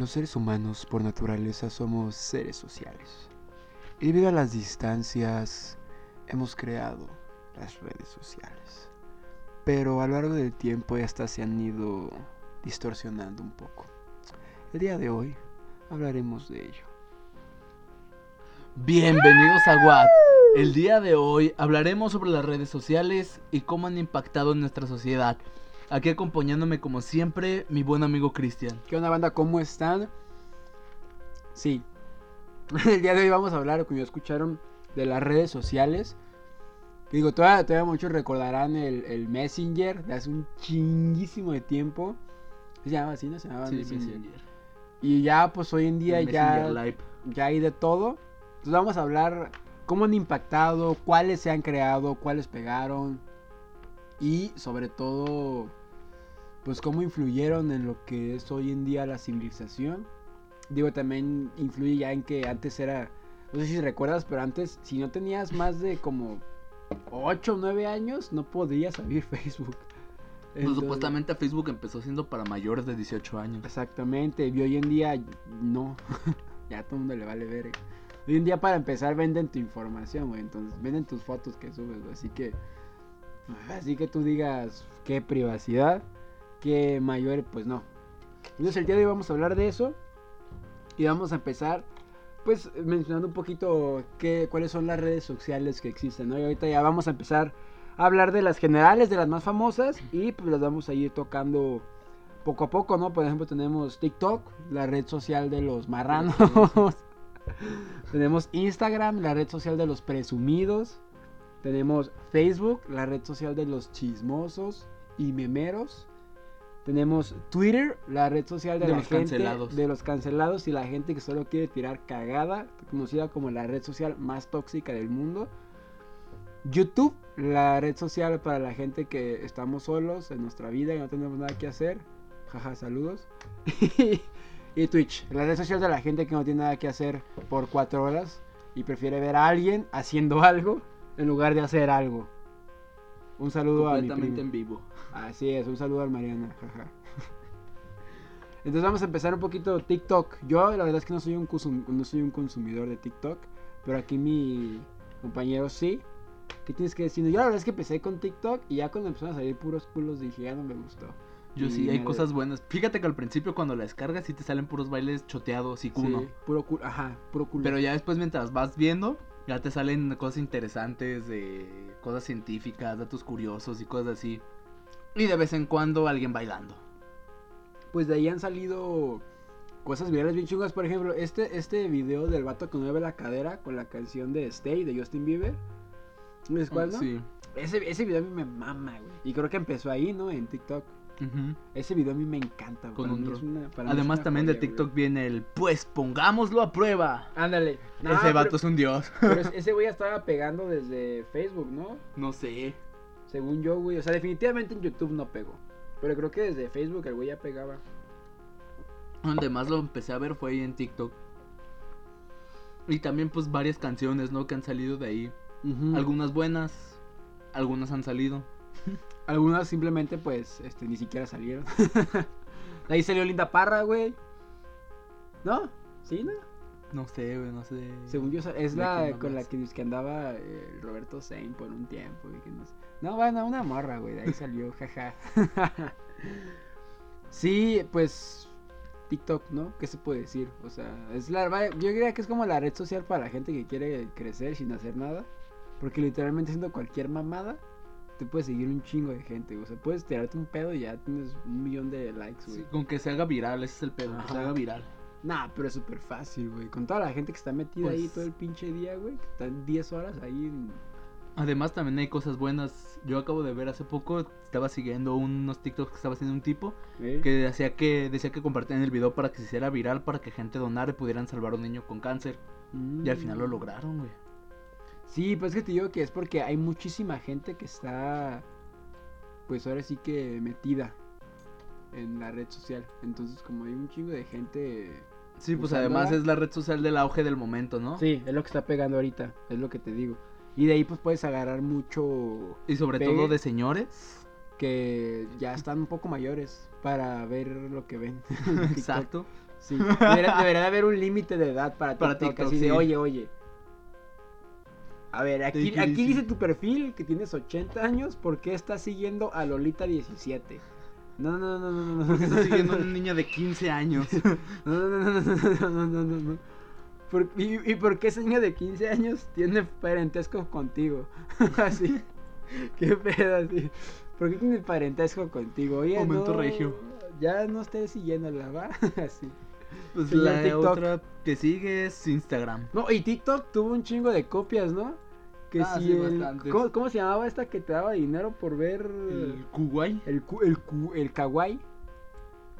Los seres humanos por naturaleza somos seres sociales. Y debido a las distancias hemos creado las redes sociales. Pero a lo largo del tiempo estas se han ido distorsionando un poco. El día de hoy hablaremos de ello. Bienvenidos a Watt. El día de hoy hablaremos sobre las redes sociales y cómo han impactado en nuestra sociedad. Aquí acompañándome como siempre mi buen amigo Cristian. ¿Qué onda banda? ¿Cómo están? Sí. El día de hoy vamos a hablar, como ya escucharon, de las redes sociales. Digo, todavía, todavía muchos recordarán el, el Messenger de hace un chinguísimo de tiempo. Se llamaba así, ¿no? Se llamaba Sí, Messenger. Messenger. Y ya, pues hoy en día El ya, Live. ya hay de todo. Entonces vamos a hablar cómo han impactado, cuáles se han creado, cuáles pegaron. Y sobre todo, pues cómo influyeron en lo que es hoy en día la civilización. Digo, también influye ya en que antes era, no sé si recuerdas, pero antes, si no tenías más de como 8 o 9 años, no podías abrir Facebook. Pues, Entonces- supuestamente Facebook empezó siendo para mayores de 18 años. Exactamente, y hoy en día no, ya a todo el mundo le vale ver. Hoy en día para empezar venden tu información, güey, entonces venden tus fotos que subes, güey, así que así que tú digas qué privacidad, qué mayor, pues no. Entonces el día de hoy vamos a hablar de eso y vamos a empezar pues mencionando un poquito qué, cuáles son las redes sociales que existen, ¿no? Y ahorita ya vamos a empezar a hablar de las generales, de las más famosas y pues las vamos a ir tocando poco a poco, ¿no? Por ejemplo, tenemos TikTok, la red social de los marranos. tenemos Instagram, la red social de los presumidos. Tenemos Facebook, la red social de los chismosos y memeros. Tenemos Twitter, la red social de, De la los gente, cancelados. de los cancelados y la gente que solo quiere tirar cagada, conocida como la red social más tóxica del mundo. YouTube, la red social para la gente que estamos solos en nuestra vida y no tenemos nada que hacer. Jaja, saludos. y Twitch, la red social de la gente que no tiene nada que hacer por cuatro horas y prefiere ver a alguien haciendo algo en lugar de hacer algo. Un saludo a mi Completamente en vivo. Así es, un saludo al Mariana, jaja. Entonces vamos a empezar un poquito TikTok. Yo la verdad es que no soy un consum- no soy un consumidor de TikTok, pero aquí mi compañero sí. ¿Qué tienes que decir? Yo la verdad es que empecé con TikTok y ya cuando empezaron a salir puros culos dije, ya no me gustó. Yo Y sí, hay cosas buenas. Fíjate que al principio cuando la descargas sí te salen puros bailes choteados y cuno. Sí, puro culo, ajá, puro culo. Pero ya después mientras vas viendo, ya te salen cosas interesantes de cosas científicas, datos curiosos y cosas así. Y de vez en cuando alguien bailando. Pues de ahí han salido cosas virales bien chungas. Por ejemplo, este, este video del vato que mueve la cadera con la canción de Stay de Justin Bieber. ¿Sabes cuál, no? Sí. Ese, ese video a mí me mama, güey. Y creo que empezó ahí, ¿no? En TikTok. Ese video a mí me encanta, güey. Con un es una- es Además también de TikTok viene el pues pongámoslo a prueba. Ándale. No, Ese pero- vato es un dios. Pero ese güey ya estaba pegando desde Facebook, ¿no? no sé. Según yo, güey. O sea, definitivamente en YouTube no pegó. Pero creo que desde Facebook el güey ya pegaba. Donde más lo empecé a ver fue ahí en TikTok. Y también pues varias canciones, ¿no? Que han salido de ahí. Algunas buenas, algunas han salido. Algunas simplemente, pues, este, ni siquiera salieron. De ahí salió Linda Parra, güey. ¿No? ¿Sí, no? No sé, güey, no sé. Según yo, es ¿De la con la que, andaba eh, Roberto Sein por un tiempo. y que no, sé. no, bueno, una morra, güey. De ahí salió, jaja. sí, pues. TikTok, ¿no? ¿Qué se puede decir? O sea, es la, yo diría que es como la red social para la gente que quiere crecer sin hacer nada. Porque literalmente haciendo cualquier mamada, te puede seguir un chingo de gente. O sea, puedes tirarte un pedo y ya tienes un millón de likes, güey. Sí, con que se haga viral, ese es el pedo, que se Ajá. haga viral. Nah, pero es súper fácil, güey. Con toda la gente que está metida ahí Pues- todo el pinche día, güey. Que están 10 horas ahí. en- Además también hay cosas buenas. Yo acabo de ver hace poco, estaba siguiendo unos TikToks que estaba haciendo un tipo ¿eh? que decía que decía que compartían el video para que se hiciera viral para que gente donara y pudieran salvar a un niño con cáncer. Y al final lo Mm. lograron, güey. Sí, pues es que te digo que es porque hay muchísima gente que está, pues ahora sí que metida en la red social. Entonces, como hay un chingo de gente. Sí, pues además es la red social del auge del momento, ¿no? Sí, es lo que está pegando ahorita, es lo que te digo. Y de ahí, pues puedes agarrar mucho Y sobre Pegue. todo de señores. que ya están un poco mayores para ver lo que ven. Exacto. Sí, debería, debería de haber un límite de edad para. Para TikTok, así de, oye, oye. A ver, aquí, aquí dice tu perfil que tienes 80 años. ¿Por qué estás siguiendo a Lolita 17? No, no, no, no, no. Porque estás siguiendo a una niña de 15 años. No, no, no, no, no, no, no, no. ¿Por, y, y, por qué esa niña de 15 años tiene parentesco contigo? así. qué pedo, así. ¿Por qué tiene parentesco contigo? Oye, Momento no, regio. Ya no estés siguiéndola, ¿va? así. Pues la TikTok. otra que sigue es Instagram. No, y TikTok tuvo un chingo de copias, ¿no? Que Ah, si sí, el-. ¿cómo, cómo se llamaba esta que te daba dinero por ver El Kuwait. el cu- el, cu- el kawaii?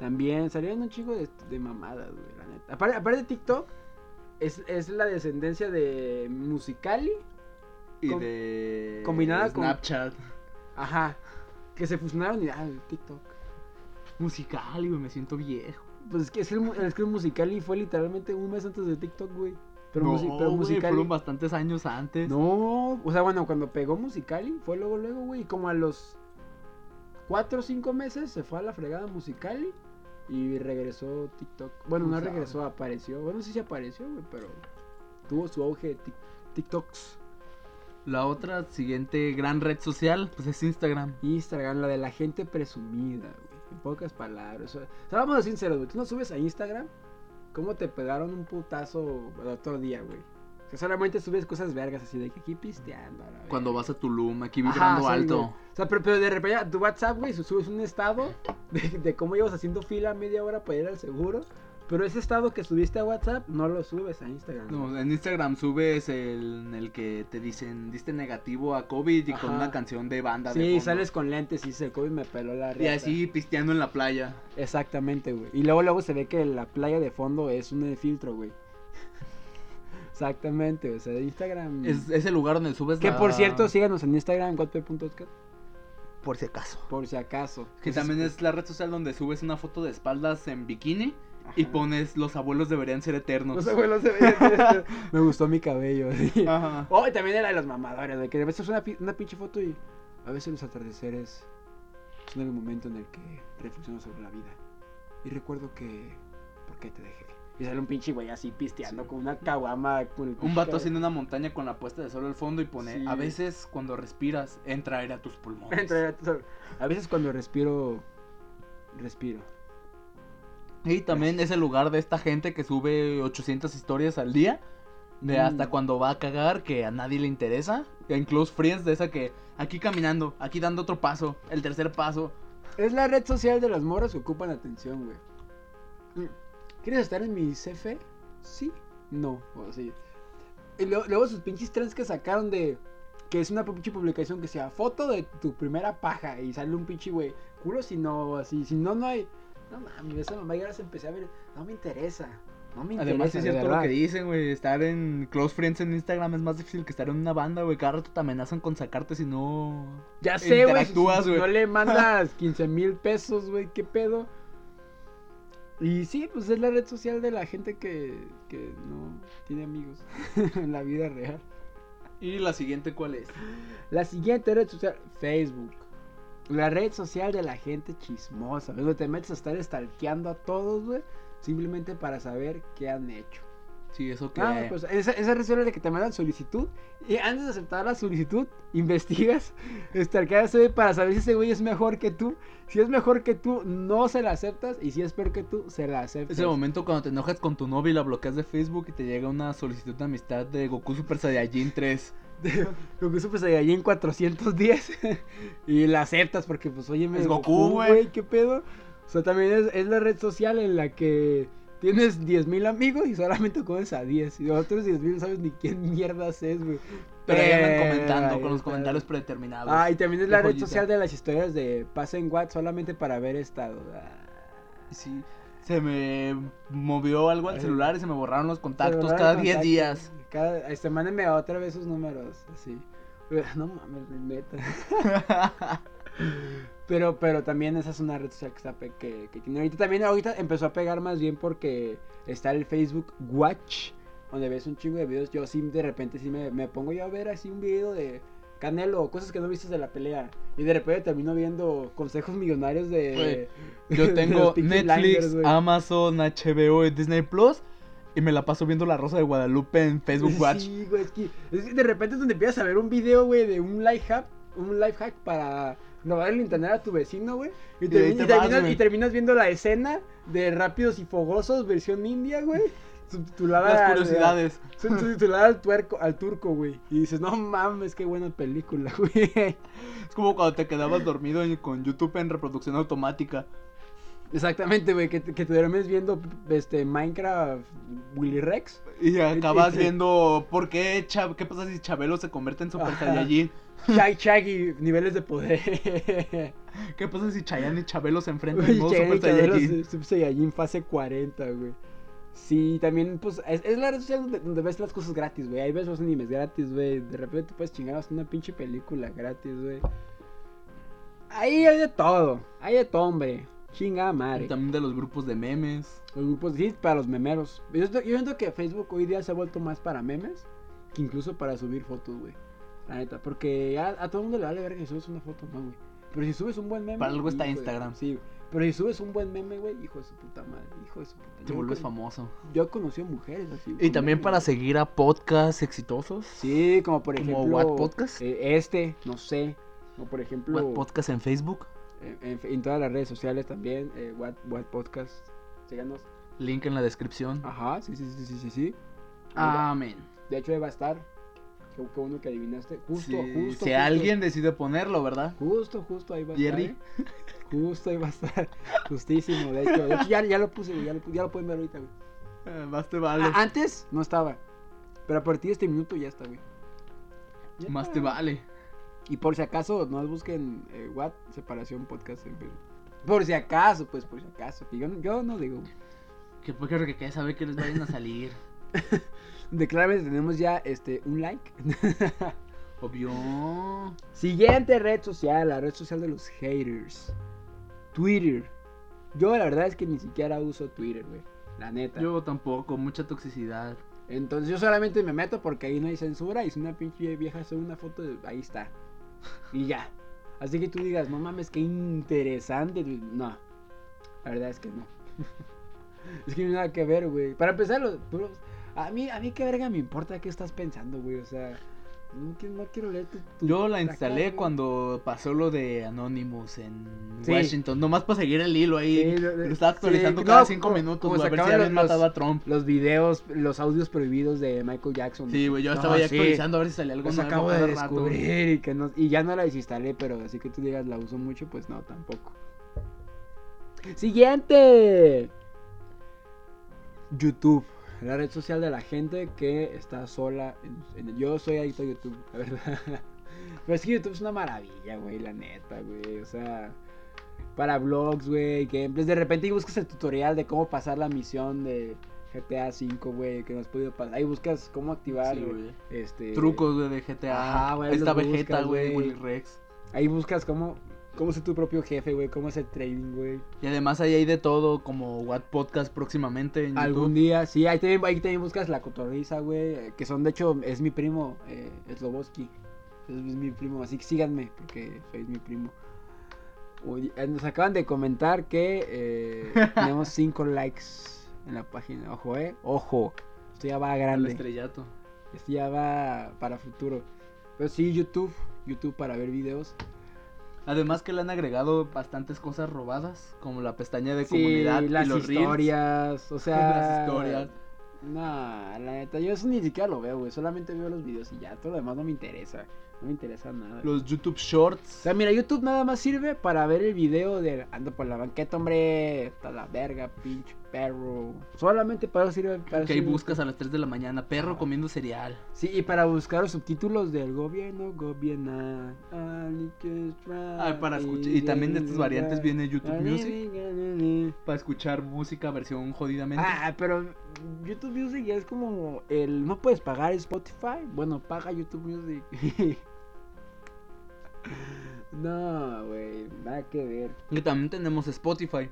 También salían un chingo de, de mamadas, güey, la neta. Aparte, aparte de TikTok, es, es la descendencia de Musicali. Y Com- de combinada con- Snapchat. Ajá. Que se fusionaron y ah, TikTok. Musical, güey, me siento viejo. Pues es que, es el, es que el Musicali fue literalmente un mes antes de TikTok, güey. Pero, no, pero güey, fueron bastantes años antes. No, o sea, bueno, cuando pegó Musicali, fue luego, luego, güey, y como a los 4 o 5 meses se fue a la fregada Musicali y regresó TikTok. Bueno, no O sea, regresó, apareció. Bueno, sí se apareció, güey, pero tuvo su auge de Tik- TikToks. La otra siguiente gran red social, pues es Instagram. Instagram, la de la gente presumida, güey. En pocas palabras. O sea, vamos a ser sinceros, güey. Tú no subes a Instagram, ¿cómo te pegaron un putazo el otro día, güey? O sea, solamente subes cosas vergas así de que aquí pisteando. la Cuando vas a Tulum, aquí Ajá, vibrando sí, alto. güey. O sea, pero, pero de repente tu WhatsApp, güey, subes un estado de, de cómo llevas haciendo fila media hora para ir al seguro. Pero ese estado que subiste a WhatsApp no lo subes a Instagram. No, en Instagram subes el en el que te dicen diste negativo a COVID y con una canción de banda de Sí, fondo. sales con lentes y dice, COVID me peló la y riata". así pisteando en la playa. Exactamente, güey. Y luego, luego se ve que la playa de fondo es un filtro, güey. Exactamente, o sea, Instagram. Es, es el lugar donde subes Que la- por cierto, síganos en Instagram, godpe.oscar, por si acaso. por si acaso. Que Entonces, también es la red social donde subes una foto de espaldas en bikini y Ajá. pones los abuelos deberían ser eternos. Los abuelos se veían- Me gustó mi cabello. así. Ajá. Oh, y también era de los mamadores, de que a veces una, una pinche foto y a veces los atardeceres son el momento en el que reflexiono sobre la vida. Y recuerdo que... ¿Por qué te dejé? Y sale un pinche güey así pisteando con una caguama. Con Un vato haciendo una montaña con la puesta de sol al fondo y pone, Sí. a veces cuando respiras entra aire a tus pulmones. Entre- A veces cuando respiro... Respiro. Y también es el lugar de esta gente que sube 800 historias al día. De Mm. hasta cuando va a cagar, que a nadie le interesa. En Close Friends, de esa que aquí caminando, aquí dando otro paso, el tercer paso. Es la red social de las morras que ocupan atención, güey. ¿Quieres estar en mi CF? Sí. No. O sí. Y luego, luego sus pinches trends que sacaron de... Que es una pinche publicación que sea foto de tu primera paja y sale un pinche güey. Culo si no, así. Si no, no hay... No mames, esa mamá ya las empecé a ver. No me interesa. No me interesa. Además, es cierto lo que dicen, güey. Estar en Close Friends en Instagram es más difícil que estar en una banda, güey. Cada rato te amenazan con sacarte si no. Ya sé, güey. No le mandas 15 mil pesos, güey. ¿Qué pedo? Y sí, pues es la red social de la gente que, que no tiene amigos en la vida real. ¿Y la siguiente cuál es? La siguiente red social, Facebook. La red social de la gente chismosa. Donde te metes a estar stalkeando a todos, güey. Simplemente para saber qué han hecho. Sí, eso que. Ah, pues esa, esa red social es la que te mandan solicitud. Y antes de aceptar la solicitud, investigas, güey, para saber si ese güey es mejor que tú. Si es mejor que tú, no se la aceptas. Y si es peor que tú, se la aceptas. Ese momento cuando te enojas con tu novia y la bloqueas de Facebook y te llega una solicitud de amistad de Goku Super Saiyajin 3. Goku Super Saiyajin 410 y la aceptas porque pues oye Es Goku, güey. ¿qué pedo? O sea, también es, es la red social en la que tienes 10.000 amigos y solamente conoces a 10 y otros 10.000 no sabes ni quién mierdas es, güey. Pero andan Eh, comentando con los comentarios predeterminados. Ah, y también es la red social de las historias de pasa en WhatsApp solamente para ver estado. Ah. Sí. Se me movió algo al celular y se me borraron los contactos cada 10 contactos, días. Cada, este, mándenme otra vez sus números, así. No mames, neta. Pero, pero también esa es una red social que está pe- que, que tiene ahorita también ahorita empezó a pegar más bien porque está el Facebook Watch donde ves un chingo de videos. Yo sí de repente sí me, me pongo yo a ver así un video de Canelo, cosas que no viste de la pelea. Y de repente termino viendo consejos millonarios de. Yo tengo Netflix, Blinders. Amazon, HBO y Disney Plus. Y me la paso viendo La Rosa de Guadalupe en Facebook Watch. Sí, güey, es que, es que de repente es donde empiezas a ver un video, güey, de un life hack, un life hack para robar el internet a tu vecino, güey. Y, Y te y y terminas viendo la escena de Rápidos y Fogosos, versión india, güey. Subtitulada Las curiosidades. sub- Subtitulada al, tuerco, al turco, güey. Y dices, no mames, qué buena película, güey. Es como cuando te quedabas dormido en- con YouTube en reproducción automática. Exactamente, güey, que, te- que te duermes viendo este Minecraft Willy Rex. Y acabas viendo por qué, Chab- qué pasa si Chabelo se convierte en Super. Saiyajin. Shaggy Shaggy, niveles de poder. ¿Qué pasa si Chayanne y Chabelo se enfrentan en modo Chayanne Super Saiyajin? Su- Super Saiyajin fase 40, güey. Sí, también, pues, es, es la red social donde, donde ves las cosas gratis, güey. Ahí ves los animes gratis, güey. De repente te puedes chingar hasta una pinche película gratis, güey. Ahí hay de todo. Hay de todo, hombre. Chinga Y madre. también de los grupos de memes. Los grupos, sí, para los memeros. Yo, siento- yo siento que Facebook hoy día se ha vuelto más para memes que incluso para subir fotos, güey. La neta, porque a todo el mundo le vale ver que subes una foto, no, güey. Pero si subes un buen meme. Para algo está Instagram. sí, pero si subes un buen meme, güey, hijo de su puta madre. Hijo de su puta Te yo vuelves con- famoso. Yo he conocido mujeres así. Y también para seguir a podcasts exitosos. Sí, como por ¿Como ejemplo. What Podcast? eh, este, no sé. O por ejemplo. What Podcast en Facebook. en todas las redes sociales también. Eh, What, What Podcast. Síganos. Link en la descripción. Ajá, sí, sí, sí, sí, sí. sí. Amén. De hecho, ahí va a estar. Qué, qué bueno que adivinaste. Justo, Sí, justo. si justo, alguien decide ponerlo, ¿verdad? Justo, justo ahí va a Jerry. estar. ¿eh? Justo ahí va a estar. Justísimo, de hecho. De hecho, ya, ya lo puse. Ya lo, ya lo pueden ver ahorita, güey. Eh, más te vale. Ah, antes no estaba. Pero a partir de este minuto ya está, güey. Ya más está. te vale. Y por si acaso, no busquen eh, What Separación Podcast en Facebook. Por si acaso, pues por si acaso. Yo, no- yo no digo. Que porque que, que sabe que les vayan a salir. De claramente tenemos ya este un like. Obvio. Siguiente red social, la red social de los haters. Twitter. Yo la verdad es que ni siquiera uso Twitter, güey. La neta. Yo tampoco, mucha toxicidad. Entonces yo solamente me meto porque ahí no hay censura y si una pinche vieja sube una foto, ahí está. Y ya. Así que tú digas, no mames, qué interesante. No. La verdad es que no. es que no hay nada que ver, güey. Para empezar, los, puros- a mí, a mí qué verga me importa qué estás pensando, güey. O sea, no quiero, no quiero leer tu, tu- Yo la instalé cuando pasó lo de Anonymous en Sí. Washington. Nomás para seguir el hilo ahí. Sí, lo- estaba actualizando sí, cada no, cinco como- minutos. como güey, a ver si mataba a Trump. Los videos, los audios prohibidos de Michael Jackson. Sí, güey, yo No, estaba ya sí. actualizando a ver si salía algo Los nuevo acabo de rato. descubrir y que no, y ya no la desinstalé, pero así que tú digas la uso mucho, pues no, tampoco. Siguiente. YouTube, la red social de la gente que está sola. en- en- yo soy adicto a YouTube, la verdad. Pero es que YouTube es una maravilla, güey, la neta, güey. O sea, para vlogs, güey, gameplays. De repente buscas el tutorial de cómo pasar la misión de GTA V, güey, que no has podido pasar. Ahí buscas cómo activar Sí, este Trucos, güey, de GTA. Ajá, güey, Ahí los Vegeta, güey. Willy Rex. Ahí buscas cómo, cómo ser tu propio jefe, güey, cómo hacer trading, güey. Y además ahí hay de todo, como What Podcast próximamente en Algún YouTube. día, sí, ahí también, ahí también buscas la cotorriza, güey, eh, que son, de hecho, es mi primo, eh, Sloboski. Es, es mi primo, así que síganme, porque soy mi primo. Uy, eh, nos acaban de comentar que eh, tenemos 5 likes en la página. Ojo, eh, ojo. Esto ya va El grande. estrellato. Esto ya va para futuro. Pero sí, YouTube, YouTube para ver videos. Además que le han agregado bastantes cosas robadas, como la pestaña de Sí, comunidad las y los reels. historias, o sea, Las historias. Nah, la neta, yo eso ni siquiera lo veo, güey. Solamente veo los videos y ya. Todo lo demás no me interesa. No me interesa nada. Los YouTube O Shorts. sea, mira, YouTube nada más sirve para ver el video de ando por la banqueta, hombre. Está la verga, pinche perro. Solamente para sirve. Para Que ahí buscas a las 3 de la mañana, perro comiendo cereal. Sí, y para buscar los subtítulos del gobierno, gobierna. Ah, para escuchar. Y también de estas variantes viene YouTube Music. Para escuchar música versión jodidamente. Ah, pero YouTube Music ya es como el no puedes pagar Spotify. Bueno, paga YouTube Music. no, güey, nada que ver. Y también tenemos Spotify.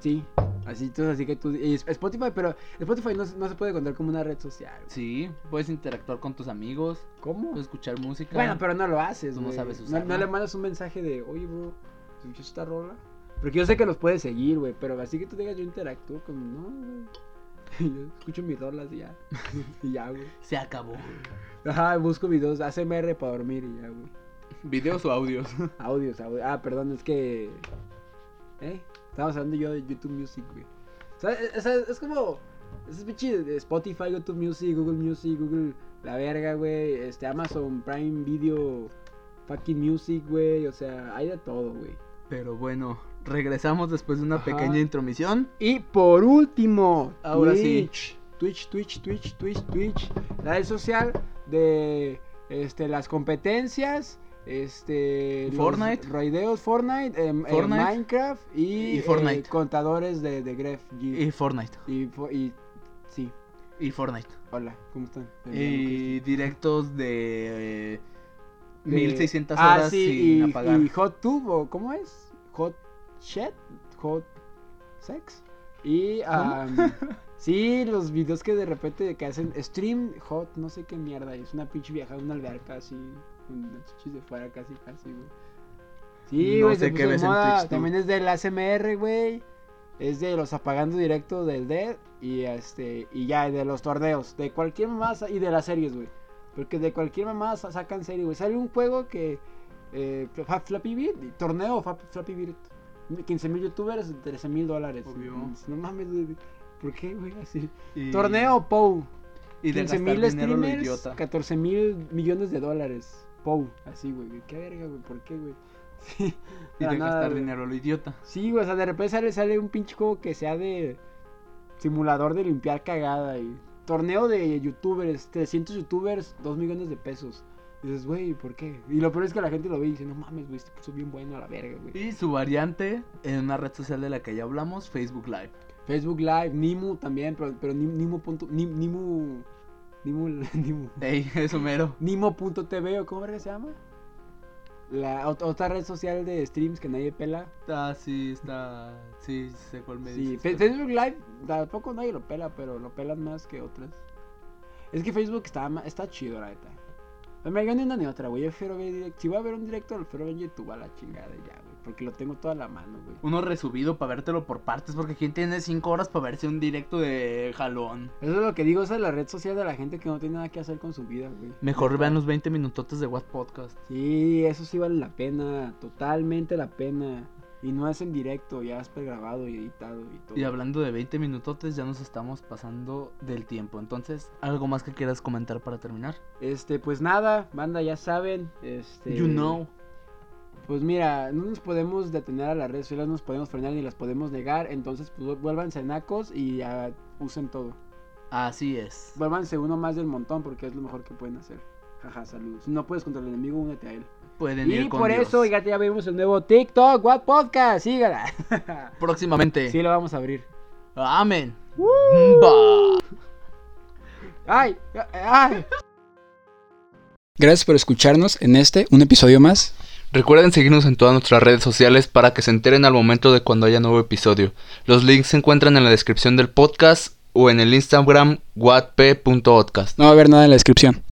Sí, Así, entonces, así que tú. y Spotify, pero Spotify no, se- no se puede contar como una red social. güey. Sí, puedes interactuar con tus amigos, ¿Cómo? puedes escuchar música. Bueno, pero no lo haces, no sabes no, usarla. no le mandas un mensaje de, oye, bro, ¿escuchas esta rola? Porque yo sé que los puedes seguir, güey, pero así que tú digas, yo interactúo con, no, güey. Yo escucho mis rolas y ya. y ya, güey. Se acabó. Ajá, busco videos, ASMR para dormir y ya, güey. ¿Videos o audios? Audios, audios. Ah, perdón, es que. ¿Eh? Estamos hablando yo de YouTube Music, güey. O sea, es, es- es como. Es pinche de Spotify, YouTube Music, Google Music, Google La Verga, güey. Este, Amazon Prime Video, fucking Music, güey. O sea, hay de todo, güey. Pero bueno, regresamos después de una Ajá. pequeña intromisión. Y por último, Ahora sí. Twitch. Twitch, Twitch, Twitch, Twitch, Twitch. La red social de este, las competencias. Este. Fortnite. Raideos Fortnite. em, eh, Fortnite. Minecraft. Y, Y Fortnite. eh, contadores de, de Gref G. Y Fortnite. Y, y- Sí. Y Fortnite. Hola, ¿cómo están? Y directos de eh, De- 1600 Ah, horas sí, sin y, apagar. y Hot Tube, o ¿cómo es? Hot Chat, Hot Sex. Y, sí, los videos que de repente que hacen stream hot, no sé qué mierda, es una pinche vieja una alberca así, con las chichis de fuera casi, casi, güey. Sí, No güey, sé se qué ves en. Twitch. También es del ASMR, güey. Es de los apagando directo del Dead y este y ya de los torneos, de cualquier mamá sa- y de las series, güey. Porque de cualquier mamá sa- sacan serie, güey. Sale un juego que eh, Flappy Bird, torneo Flappy Bird. 15 mil youtubers, 13 mil dólares. Obvio. No mames, güey. ¿Por qué, güey? Así. Y- Torneo POU. Y de 15 gastar mil streamers, idiota. 14 mil millones de dólares. POU. Así, güey. Qué verga, güey. ¿Por qué, güey? Sí. Y de nada, gastar güey. dinero lo idiota. Sí, güey, o sea, de repente sale, sale un pinche juego que sea de simulador de limpiar cagada y torneo de youtubers, 300 youtubers, 2 millones de pesos. Y dices, güey, ¿por qué? Y lo peor es que la gente lo ve y dice, no mames, güey, este puso bien bueno a la verga, güey. Y su variante en una red social de la que ya hablamos, Facebook Live. Facebook Live, Nimu también, pero, pero Nim- Nimu. Nimu. Nimu. Nimu. Ey, eso mero. Nimo.tv o cómo verga se llama. La ot- otra red social de streams que nadie pela. Ah, sí, está. Sí, sé cuál me Sí, Facebook Live tampoco nadie lo pela, pero lo pelan más que otras. Es que Facebook está, está chido, la neta. Hombre, yo ni una ni otra, güey. Yo prefiero ver directo. Si voy a ver un directo, lo prefiero ver en YouTube a la chingada ya, güey. Porque lo tengo toda la mano, güey. Uno resubido para vértelo por partes, porque ¿quién tiene 5 horas para verse un directo de jalón? Eso es lo que digo, esa es la red social de la gente que no tiene nada que hacer con su vida, güey. Mejor vean los 20 minutotes de What Podcast. Sí, eso sí vale la pena, totalmente la pena. Y no es en directo, ya es pregrabado y editado y todo. Y hablando de 20 minutotes, ya nos estamos pasando del tiempo. Entonces, ¿algo más que quieras comentar para terminar? Este, pues nada, banda, ya saben. Este. You know. Pues mira, no nos podemos detener a las redes sociales, no nos podemos frenar ni las podemos negar. Entonces, pues vuélvanse nacos y ya usen todo. Así es. Vuélvanse uno más del montón porque es lo mejor que pueden hacer. Jaja, saludos. Si no puedes contra el enemigo, únete a él. Pueden Y ir con por Dios. eso ya, ya vimos el nuevo TikTok, What Podcast, sígala. Próximamente. sí, lo vamos a abrir. Amén. ¡Ay! ¡Ay! Gracias por escucharnos en este, un episodio más. Recuerden seguirnos en todas nuestras redes sociales para que se enteren al momento de cuando haya nuevo episodio. Los links se encuentran en la descripción del podcast o en el Instagram whatp.podcast. No va a haber nada en la descripción.